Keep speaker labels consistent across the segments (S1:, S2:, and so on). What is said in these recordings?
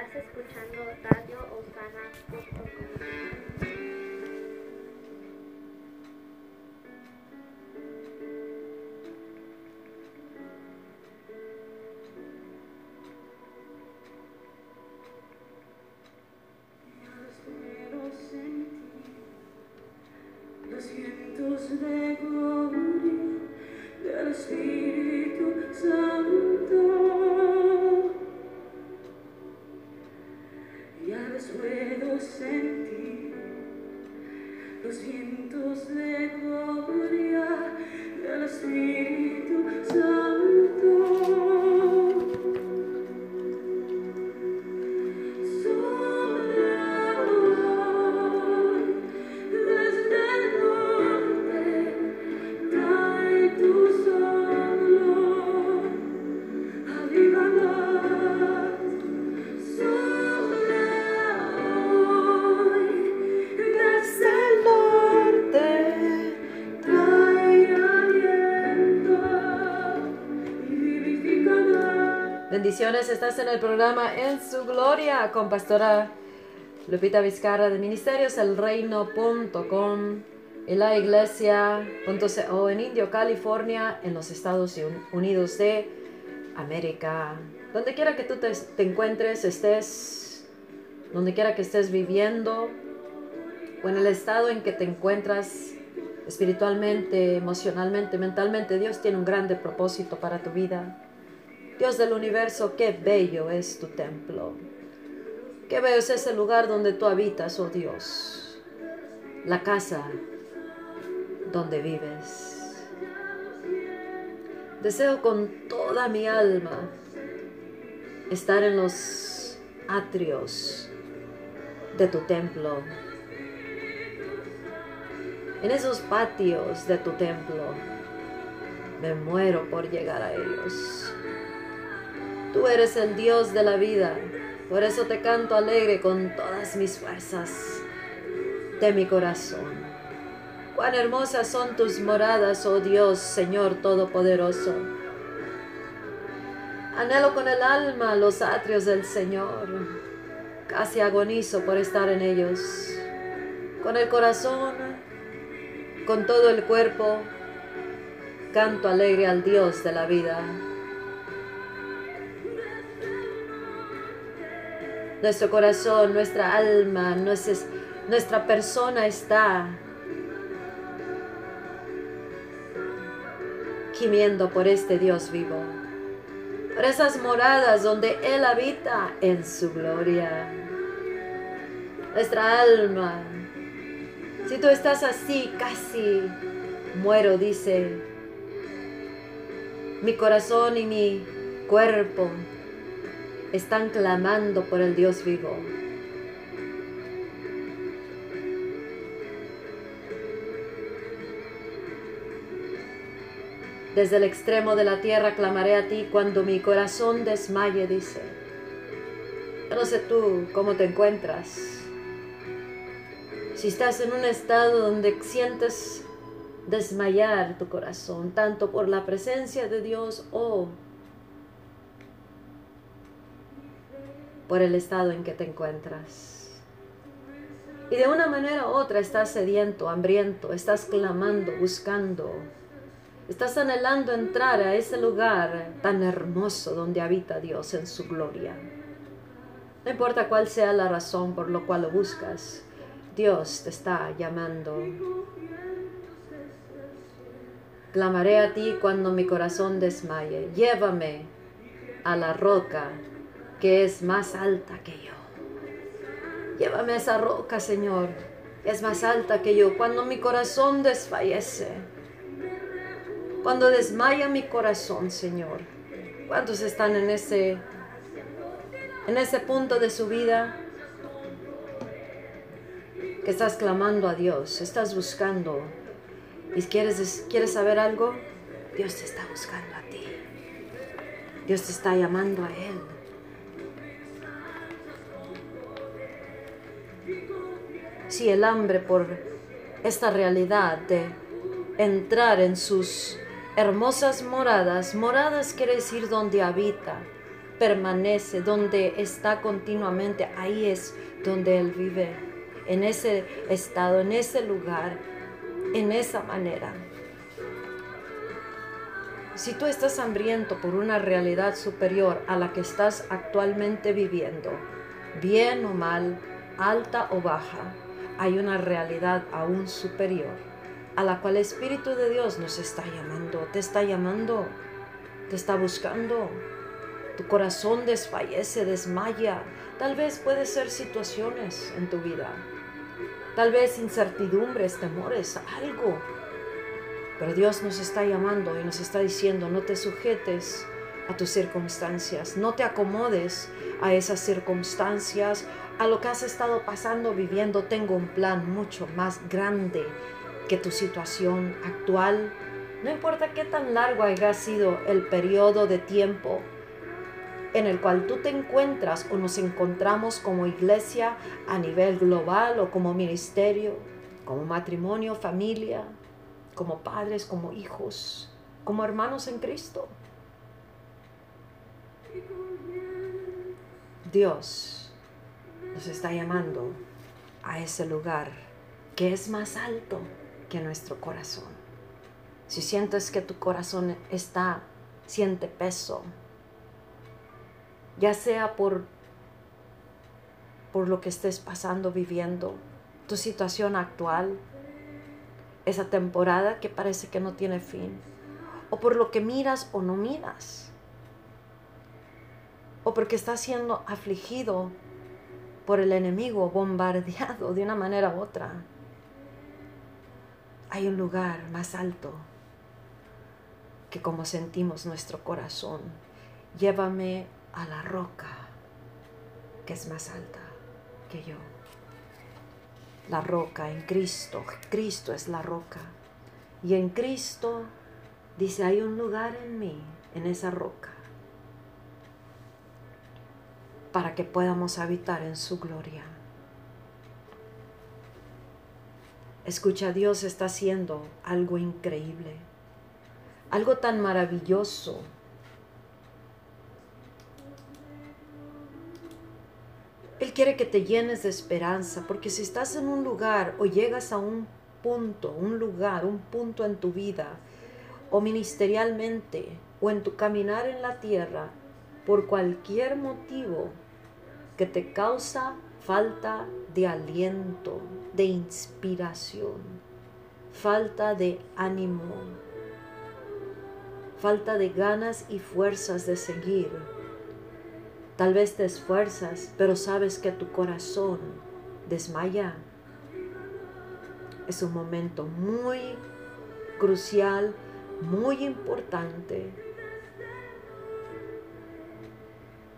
S1: Estás escuchando radioosana.com.
S2: Los
S3: Estás en el programa En su Gloria con Pastora Lupita Vizcarra de Ministerios elreino.com y la iglesia.co en Indio, California, en los Estados Unidos de América. Donde quiera que tú te, te encuentres, estés, donde quiera que estés viviendo, o en el estado en que te encuentras espiritualmente, emocionalmente, mentalmente, Dios tiene un grande propósito para tu vida. Dios del universo, qué bello es tu templo. Qué bello es ese lugar donde tú habitas, oh Dios. La casa donde vives. Deseo con toda mi alma estar en los atrios de tu templo. En esos patios de tu templo. Me muero por llegar a ellos. Tú eres el Dios de la vida. Por eso te canto alegre con todas mis fuerzas de mi corazón. Cuán hermosas son tus moradas, oh Dios, Señor Todopoderoso. Anhelo con el alma los atrios del Señor. Casi agonizo por estar en ellos. Con el corazón, con todo el cuerpo, canto alegre al Dios de la vida. Nuestro corazón, nuestra alma, nuestras- nuestra persona está gimiendo por este Dios vivo, por esas moradas donde Él habita en su gloria. Nuestra alma, si tú estás así, casi muero, dice, mi corazón y mi cuerpo están clamando por el Dios vivo. Desde el extremo de la tierra clamaré a ti cuando mi corazón desmaye, dice. No sé tú cómo te encuentras. Si estás en un estado donde sientes desmayar tu corazón, tanto por la presencia de Dios o por el estado en que te encuentras. Y de una manera u otra estás sediento, hambriento, estás clamando, buscando, estás anhelando entrar a ese lugar tan hermoso donde habita Dios en su gloria. No importa cuál sea la razón por lo cual lo buscas, Dios te está llamando. Clamaré a ti cuando mi corazón desmaye. Llévame a la roca que es más alta que yo. Llévame a esa roca, Señor, es más alta que yo. Cuando mi corazón desfallece, cuando desmaya mi corazón, Señor. ¿Cuántos están en ese, en ese punto de su vida que estás clamando a Dios, estás buscando y quieres, quieres saber algo? Dios te está buscando a ti. Dios te está llamando a Él. Si el hambre por esta realidad de entrar en sus hermosas moradas, moradas quiere decir donde habita, permanece, donde está continuamente, ahí es donde Él vive, en ese estado, en ese lugar, en esa manera. Si tú estás hambriento por una realidad superior a la que estás actualmente viviendo, bien o mal, alta o baja, hay una realidad aún superior a la cual el Espíritu de Dios nos está llamando, te está llamando, te está buscando. Tu corazón desfallece, desmaya. Tal vez puede ser situaciones en tu vida. Tal vez incertidumbres, temores, algo pero Dios nos está llamando y nos está diciendo, no te sujetes a tus circunstancias, no te acomodes a esas circunstancias, a lo que has estado pasando, viviendo. Tengo un plan mucho más grande que tu situación actual. No importa qué tan largo haya sido el periodo de tiempo en el cual tú te encuentras o nos encontramos como iglesia a nivel global o como ministerio, como matrimonio, familia, como padres, como hijos, como hermanos en Cristo. Dios nos está llamando a ese lugar que es más alto que nuestro corazón. Si sientes que tu corazón está, siente peso, ya sea por, por lo que estés pasando, viviendo, tu situación actual, esa temporada que parece que no tiene fin, o por lo que miras o no miras, o porque estás siendo afligido por el enemigo, bombardeado de una manera u otra. Hay un lugar más alto que como sentimos nuestro corazón. Llévame a la roca que es más alta que yo la roca en Cristo. Cristo es la roca. Y en Cristo dice, hay un lugar en mí, en esa roca, para que podamos habitar en su gloria. Escucha, Dios está haciendo algo increíble, algo tan maravilloso Él quiere que te llenes de esperanza, porque si estás en un lugar o llegas a un punto, un lugar, un punto en tu vida, o ministerialmente, o en tu caminar en la tierra, por cualquier motivo que te causa falta de aliento, de inspiración, falta de ánimo, falta de ganas y fuerzas de seguir, Tal vez te esfuerzas, pero sabes que tu corazón desmaya. Es un momento muy crucial, muy importante.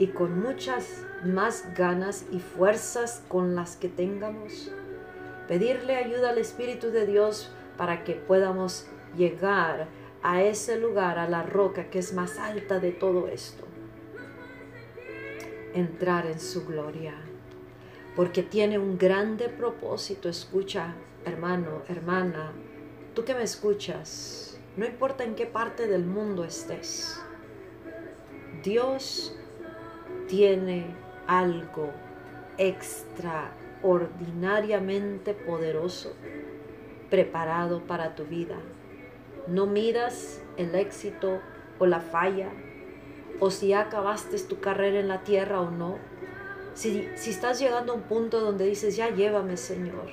S3: Y con muchas más ganas y fuerzas con las que tengamos, pedirle ayuda al Espíritu de Dios para que podamos llegar a ese lugar, a la roca que es más alta de todo esto entrar en su gloria, porque tiene un grande propósito. Escucha, hermano, hermana, tú que me escuchas, no importa en qué parte del mundo estés, Dios tiene algo extraordinariamente poderoso preparado para tu vida. No miras el éxito o la falla o si acabaste tu carrera en la tierra o no. Si, si estás llegando a un punto donde dices, ya llévame Señor,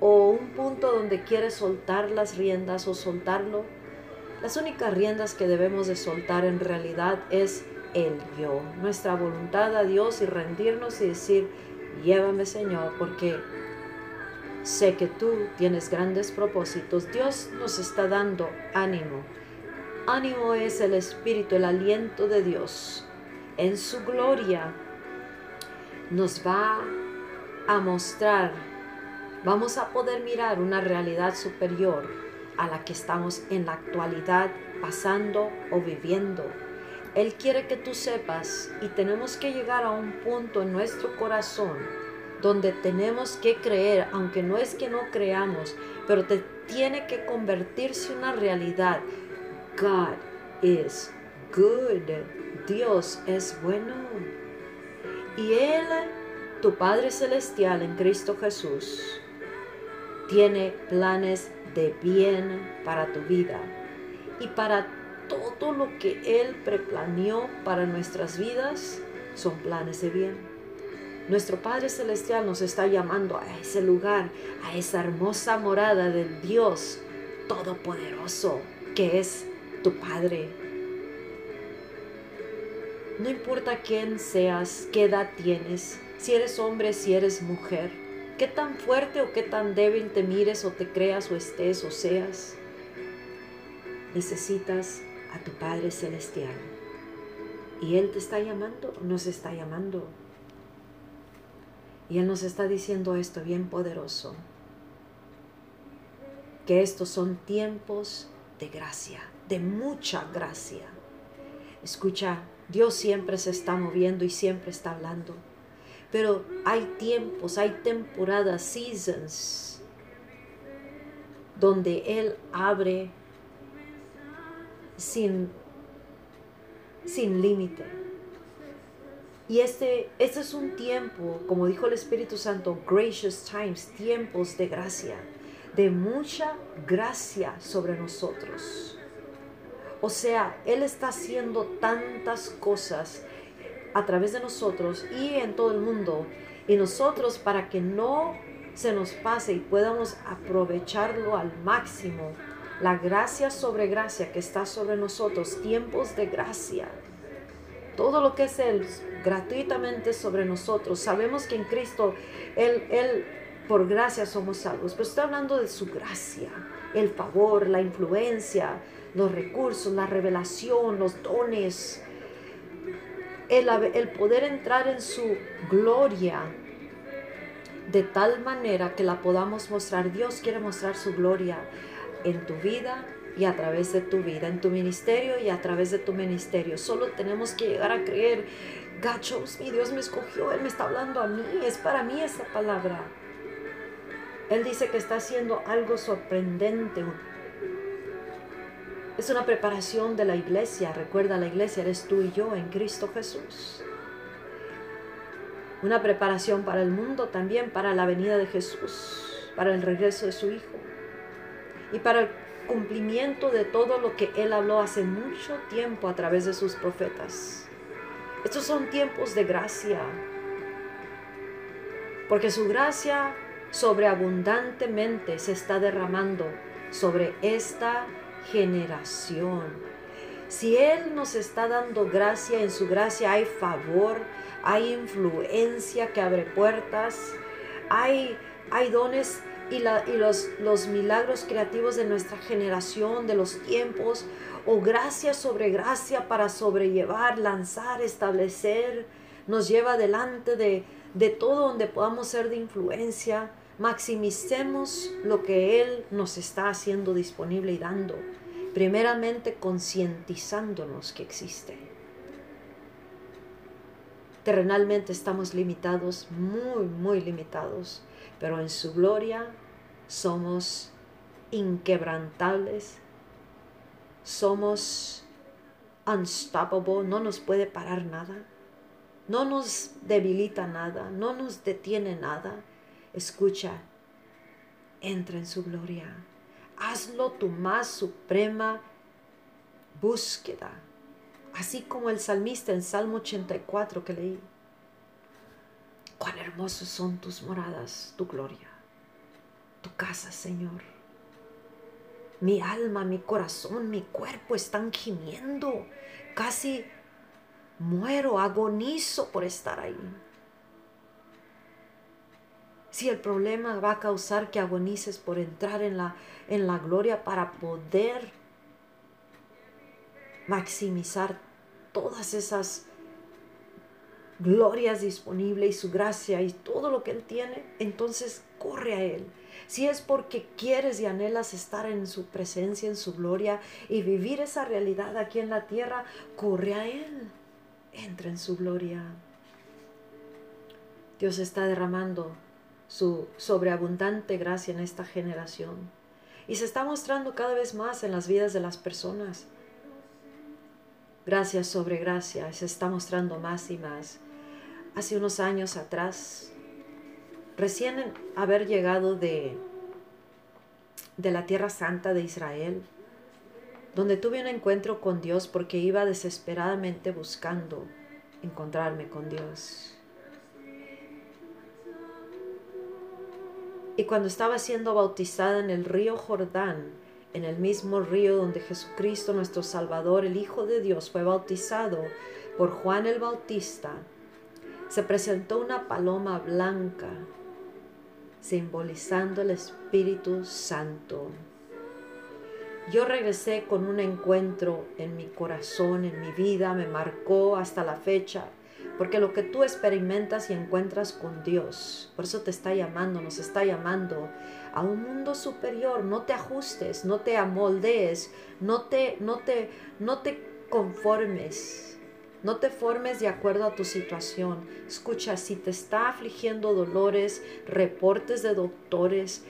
S3: o un punto donde quieres soltar las riendas o soltarlo, las únicas riendas que debemos de soltar en realidad es el yo, nuestra voluntad a Dios y rendirnos y decir, llévame Señor, porque sé que tú tienes grandes propósitos. Dios nos está dando ánimo ánimo es el Espíritu, el aliento de Dios. En su gloria nos va a mostrar, vamos a poder mirar una realidad superior a la que estamos en la actualidad pasando o viviendo. Él quiere que tú sepas y tenemos que llegar a un punto en nuestro corazón donde tenemos que creer, aunque no es que no creamos, pero te tiene que convertirse en una realidad God is good. Dios es bueno. Y Él, tu Padre Celestial en Cristo Jesús, tiene planes de bien para tu vida y para todo lo que Él preplaneó para nuestras vidas son planes de bien. Nuestro Padre Celestial nos está llamando a ese lugar, a esa hermosa morada del Dios Todopoderoso que es tu Padre. No importa quién seas, qué edad tienes, si eres hombre, si eres mujer, qué tan fuerte o qué tan débil te mires o te creas o estés o seas, necesitas a tu Padre Celestial. Y Él te está llamando, nos está llamando. Y Él nos está diciendo esto bien poderoso, que estos son tiempos de gracia, de mucha gracia. Escucha, Dios siempre se está moviendo y siempre está hablando. Pero hay tiempos, hay temporadas, seasons, donde Él abre sin, sin límite. Y este, este es un tiempo, como dijo el Espíritu Santo, gracious times, tiempos de gracia, de mucha gracia sobre nosotros. O sea, Él está haciendo tantas cosas a través de nosotros y en todo el mundo. Y nosotros para que no se nos pase y podamos aprovecharlo al máximo, la gracia sobre gracia que está sobre nosotros, tiempos de gracia. Todo lo que es Él gratuitamente sobre nosotros. Sabemos que en Cristo Él, Él por gracia somos salvos, pero está hablando de su gracia, el favor, la influencia, los recursos, la revelación, los dones, el, el poder entrar en su gloria de tal manera que la podamos mostrar. Dios quiere mostrar su gloria en tu vida y a través de tu vida, en tu ministerio y a través de tu ministerio. Solo tenemos que llegar a creer, gachos, mi Dios me escogió, Él me está hablando a mí, es para mí esa palabra. Él dice que está haciendo algo sorprendente. Es una preparación de la iglesia. Recuerda, la iglesia eres tú y yo en Cristo Jesús. Una preparación para el mundo también, para la venida de Jesús, para el regreso de su Hijo y para el cumplimiento de todo lo que Él habló hace mucho tiempo a través de sus profetas. Estos son tiempos de gracia, porque su gracia sobreabundantemente se está derramando sobre esta generación. Si Él nos está dando gracia, en su gracia hay favor, hay influencia que abre puertas, hay, hay dones y, los, los milagros creativos de nuestra generación, de los tiempos, o gracia sobre gracia para sobrellevar, lanzar, establecer, nos lleva delante de, de todo donde podamos ser de influencia. Maximicemos lo que Él nos está haciendo disponible y dando, primeramente concientizándonos que existe. Terrenalmente estamos limitados, muy, muy limitados, pero en su gloria somos inquebrantables, somos unstoppable, no nos puede parar nada, no nos debilita nada, no nos detiene nada. Escucha, entra en su gloria, hazlo tu más suprema búsqueda, así como el salmista en Salmo 84 que leí. Cuán hermosos son tus moradas, tu gloria tu casa, Señor. Mi alma, mi corazón, mi cuerpo están gimiendo. Casi muero, agonizo por estar ahí. Si el problema va a causar que agonices por entrar en la, en la gloria para poder maximizar todas esas glorias disponibles y su gracia y todo lo que Él tiene, entonces corre a Él si es porque quieres y anhelas estar en su presencia, en su gloria y vivir esa realidad aquí en la tierra, corre a Él. Entra en su gloria. Dios está derramando su sobreabundante gracia en esta generación y se está mostrando cada vez más en las vidas de las personas. Gracia sobre gracia se está mostrando más y más. Hace unos años atrás, recién haber llegado de, de la Tierra Santa de Israel, donde tuve un encuentro con Dios porque iba desesperadamente buscando encontrarme con Dios. Y cuando estaba siendo bautizada en el río Jordán, en el mismo río donde Jesucristo nuestro Salvador, el Hijo de Dios, fue bautizado por Juan el Bautista, se presentó una paloma blanca simbolizando el Espíritu Santo. Yo regresé con un encuentro en mi corazón, en mi vida, me marcó hasta la fecha, porque lo que tú experimentas y encuentras con Dios, por eso te está llamando, nos está llamando a un mundo superior. No te ajustes, no te amoldees, no te, no te, no te conformes. No te formes de acuerdo a tu situación. Escucha, si te está afligiendo dolores, reportes de doctores,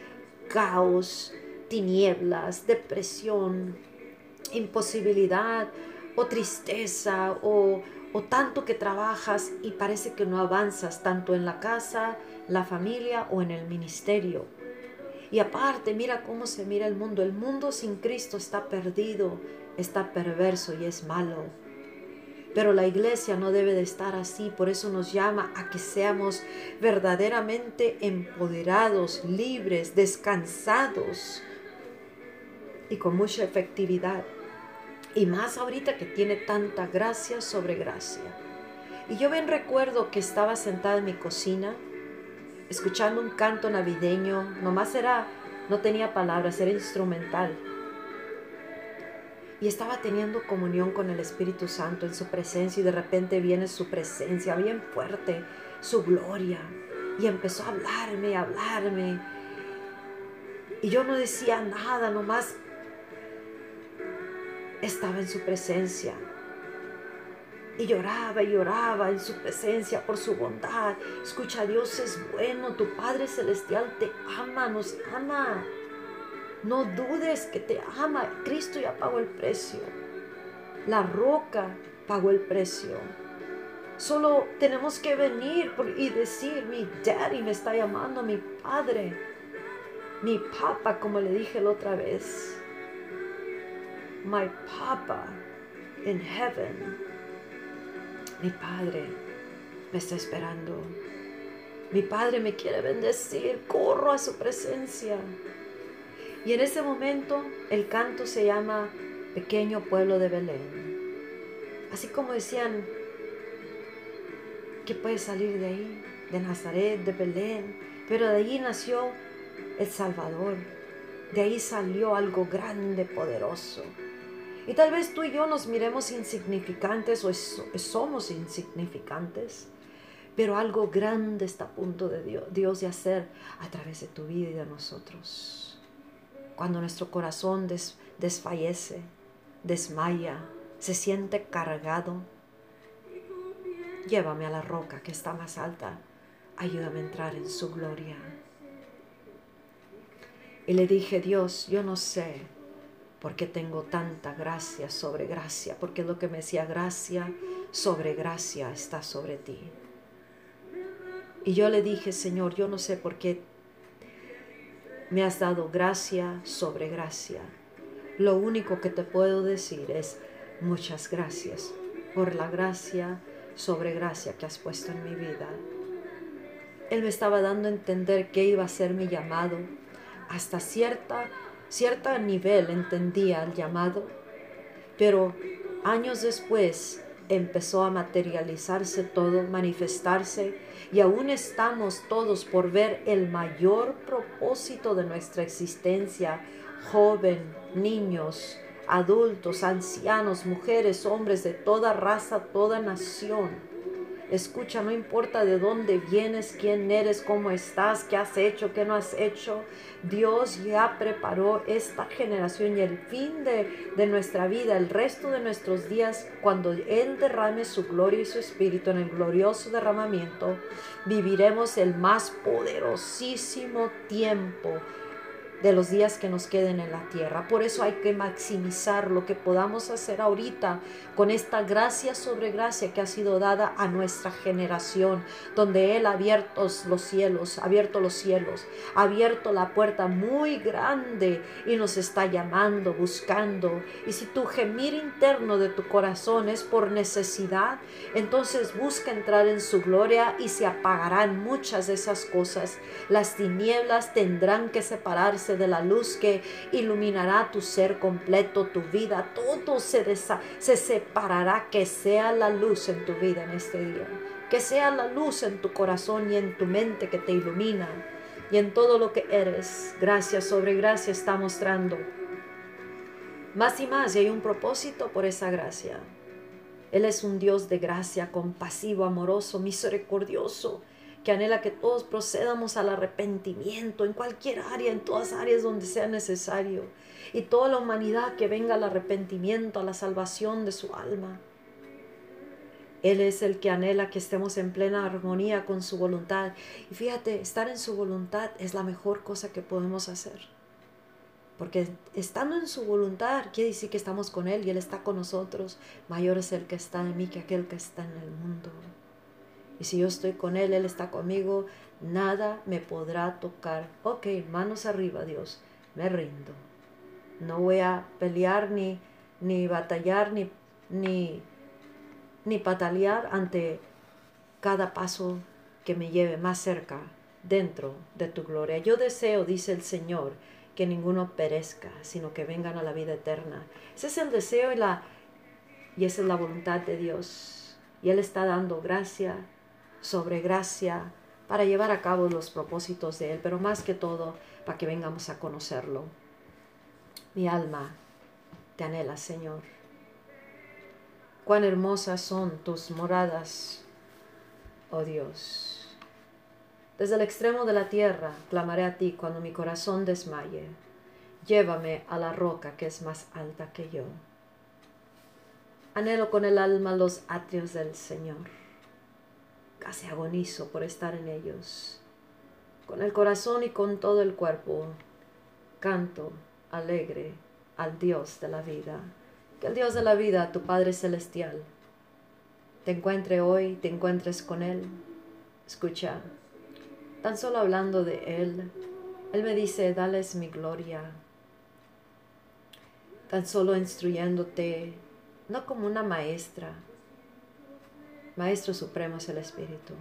S3: caos, tinieblas, depresión, imposibilidad o tristeza o, o tanto que trabajas y parece que no avanzas tanto en la casa, la familia o en el ministerio. Y aparte, mira cómo se mira el mundo. El mundo sin Cristo está perdido, está perverso y es malo. Pero la iglesia no debe de estar así, por eso nos llama a que seamos verdaderamente empoderados, libres, descansados y con mucha efectividad. Y más ahorita que tiene tanta gracia sobre gracia. Y yo bien recuerdo que estaba sentada en mi cocina escuchando un canto navideño, nomás era, no tenía palabras, era instrumental. Y estaba teniendo comunión con el Espíritu Santo en su presencia y de repente viene su presencia bien fuerte, su gloria. Y empezó a hablarme, a hablarme. Y yo no decía nada, nomás estaba en su presencia y lloraba y lloraba en su presencia por su bondad. Escucha, Dios es bueno, tu Padre Celestial te ama, nos ama. No dudes que te ama. Cristo ya pagó el precio. La roca pagó el precio. Solo tenemos que venir y decir, mi daddy me está llamando, mi padre, mi papa, como le dije la otra vez. My papa in heaven mi Padre me está esperando. Mi Padre me quiere bendecir. Corro a su presencia. Y en ese momento el canto se llama Pequeño Pueblo de Belén. Así como decían, ¿qué puede salir de ahí? De Nazaret, de Belén. Pero de allí nació el Salvador. De ahí salió algo grande, poderoso. Y tal vez tú y yo nos miremos insignificantes o somos insignificantes, pero algo grande está a punto de Dios, de hacer a través de tu vida y de nosotros. Cuando nuestro corazón desfallece, desmaya, se siente cargado, llévame a la roca que está más alta, ayúdame a entrar en su gloria. Y le dije, Dios, yo no sé porque tengo tanta gracia sobre gracia, porque lo que me decía gracia sobre gracia está sobre ti. Y yo le dije, Señor, yo no sé por qué me has dado gracia sobre gracia. Lo único que te puedo decir es muchas gracias por la gracia sobre gracia que has puesto en mi vida. Él me estaba dando a entender que iba a ser mi llamado hasta cierta cierto nivel entendía el llamado, pero años después empezó a materializarse todo, manifestarse, y aún estamos todos por ver el mayor propósito de nuestra existencia, joven, niños, adultos, ancianos, mujeres, hombres de toda raza, toda nación Escucha, no importa de dónde vienes, quién eres, cómo estás, qué has hecho, qué no has hecho. Dios ya preparó esta generación y el fin de, de nuestra vida, el resto de nuestros días, cuando Él derrame su gloria y su espíritu en el glorioso derramamiento, viviremos el más poderosísimo tiempo de los días que nos queden en la tierra. Por eso hay que maximizar lo que podamos hacer ahorita con esta gracia sobre gracia que ha sido dada a nuestra generación, donde Él ha abierto los cielos, ha abierto los cielos, ha abierto la puerta muy grande y nos está llamando, buscando. Y si tu gemir interno de tu corazón es por necesidad, entonces busca entrar en su gloria y se apagarán muchas de esas cosas. Las tinieblas tendrán que separarse de la luz que iluminará tu ser completo, tu vida, todo se, se separará, que sea la luz en tu vida en este día, que sea la luz en tu corazón y en tu mente que te ilumina y en todo lo que eres. Gracias sobre gracia está mostrando. Más y más, y hay un propósito por esa gracia. Él es un Dios de gracia, compasivo, amoroso, misericordioso que anhela que todos procedamos al arrepentimiento en cualquier área, en todas áreas donde sea necesario. Y toda la humanidad que venga al arrepentimiento, a la salvación de su alma. Él es el que anhela que estemos en plena armonía con su voluntad. Y fíjate, estar en su voluntad es la mejor cosa que podemos hacer. Porque estando en su voluntad quiere decir que estamos con Él y Él está con nosotros. Mayor es el que está en mí que aquel que está en el mundo. Y si yo estoy con Él, Él está conmigo, nada me podrá tocar. Ok, manos arriba, Dios, me rindo. No voy a pelear ni, ni batallar ni, ni, ni patalear ante cada paso que me lleve más cerca dentro de tu gloria. Yo deseo, dice el Señor, que ninguno perezca, sino que vengan a la vida eterna. Ese es el deseo y, la, y esa es la voluntad de Dios. Y Él está dando gracia sobre gracia para llevar a cabo los propósitos de Él, pero más que todo para que vengamos a conocerlo. Mi alma te anhela, Señor. Cuán hermosas son tus moradas, oh Dios. Desde el extremo de la tierra clamaré a ti cuando mi corazón desmaye. Llévame a la roca que es más alta que yo. Anhelo con el alma los atrios del Señor casi agonizo por estar en ellos. Con el corazón y con todo el cuerpo, canto alegre al Dios de la vida. Que el Dios de la vida, tu Padre Celestial, te encuentre hoy, te encuentres con Él. Escucha, tan solo hablando de Él, Él me dice, dales mi gloria. Tan solo instruyéndote, no como una maestra, Maestro Supremo es el Espíritu.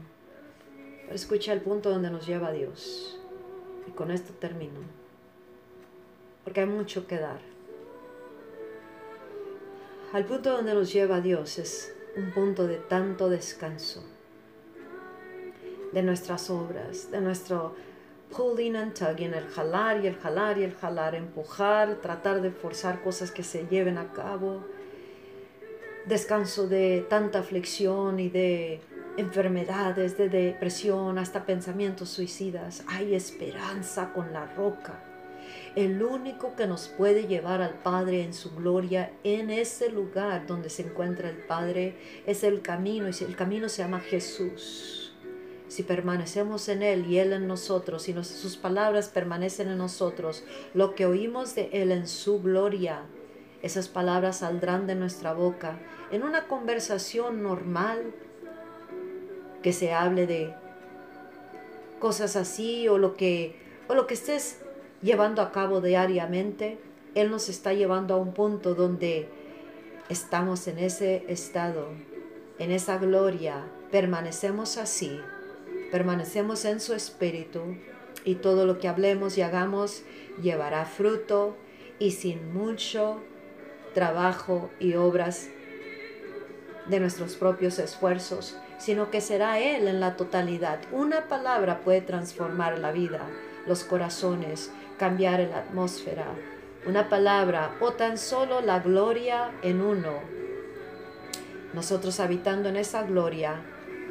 S3: Pero escucha el punto donde nos lleva Dios. Y con esto termino. Porque hay mucho que dar. Al punto donde nos lleva Dios es un punto de tanto descanso de nuestras obras, de nuestro pulling and tugging, el jalar y el jalar y el jalar, empujar, tratar de forzar cosas que se lleven a cabo descanso de tanta aflicción y de enfermedades, de depresión, hasta pensamientos suicidas. Hay esperanza con la roca. El único que nos puede llevar al Padre en su gloria, en ese lugar donde se encuentra el Padre, es el camino, y el camino se llama Jesús. Si permanecemos en Él y Él en nosotros, y sus palabras permanecen en nosotros, lo que oímos de Él en su gloria, esas palabras saldrán de nuestra boca en una conversación normal que se hable de cosas así o lo que o lo que estés llevando a cabo diariamente, él nos está llevando a un punto donde estamos en ese estado, en esa gloria, permanecemos así, permanecemos en su espíritu y todo lo que hablemos y hagamos llevará fruto y sin mucho trabajo y obras de nuestros propios esfuerzos, sino que será Él en la totalidad. Una palabra puede transformar la vida, los corazones, cambiar la atmósfera. Una palabra o tan solo la gloria en uno. Nosotros habitando en esa gloria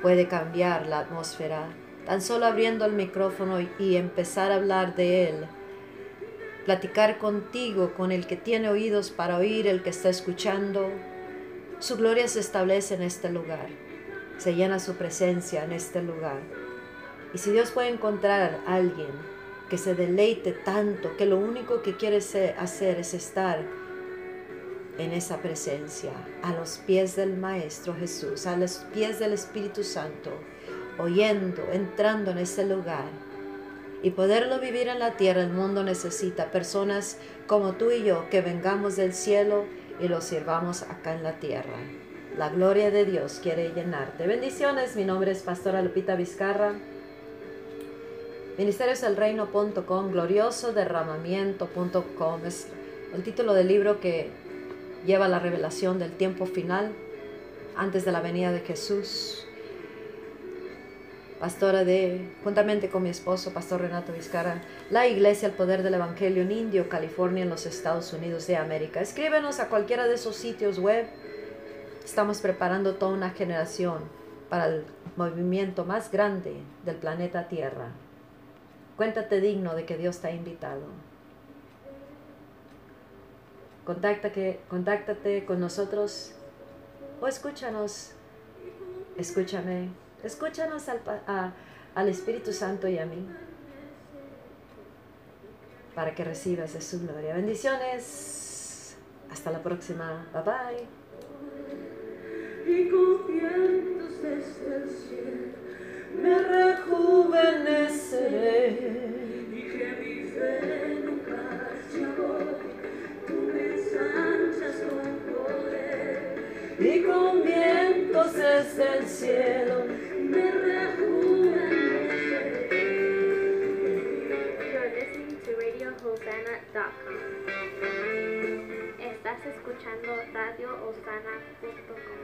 S3: puede cambiar la atmósfera. Tan solo abriendo el micrófono y empezar a hablar de Él platicar contigo, con el que tiene oídos para oír, el que está escuchando. Su gloria se establece en este lugar, se llena su presencia en este lugar. Y si Dios puede encontrar a alguien que se deleite tanto, que lo único que quiere hacer es estar en esa presencia, a los pies del Maestro Jesús, a los pies del Espíritu Santo, oyendo, entrando en ese lugar. Y poderlo vivir en la tierra, el mundo necesita personas como tú y yo que vengamos del cielo y lo sirvamos acá en la tierra. La gloria de Dios quiere llenarte. Bendiciones, mi nombre es Pastora Lupita Vizcarra. Ministerioselreino.com, gloriosoderramamiento.com es el título del libro que lleva la revelación del tiempo final antes de la venida de Jesús. Pastora de, juntamente con mi esposo, Pastor Renato Vizcarra, la Iglesia El Poder del Evangelio en Indio, California, en los Estados Unidos de América. Escríbenos a cualquiera de esos sitios web. Estamos preparando toda una generación para el movimiento más grande del planeta Tierra. Cuéntate digno de que Dios te ha invitado. Contáctate con nosotros o escúchanos. Escúchame. Escúchanos al, a- al Espíritu Santo y a mí. Para que recibas de su gloria. Bendiciones. Hasta la próxima. Bye bye.
S2: y con vientos desde el cielo me rejuveneceré y que mi fe nunca se agote, tú me ensanchas con poder
S3: Y con vientos desde el cielo.
S1: Estás escuchando Radio Osana.com.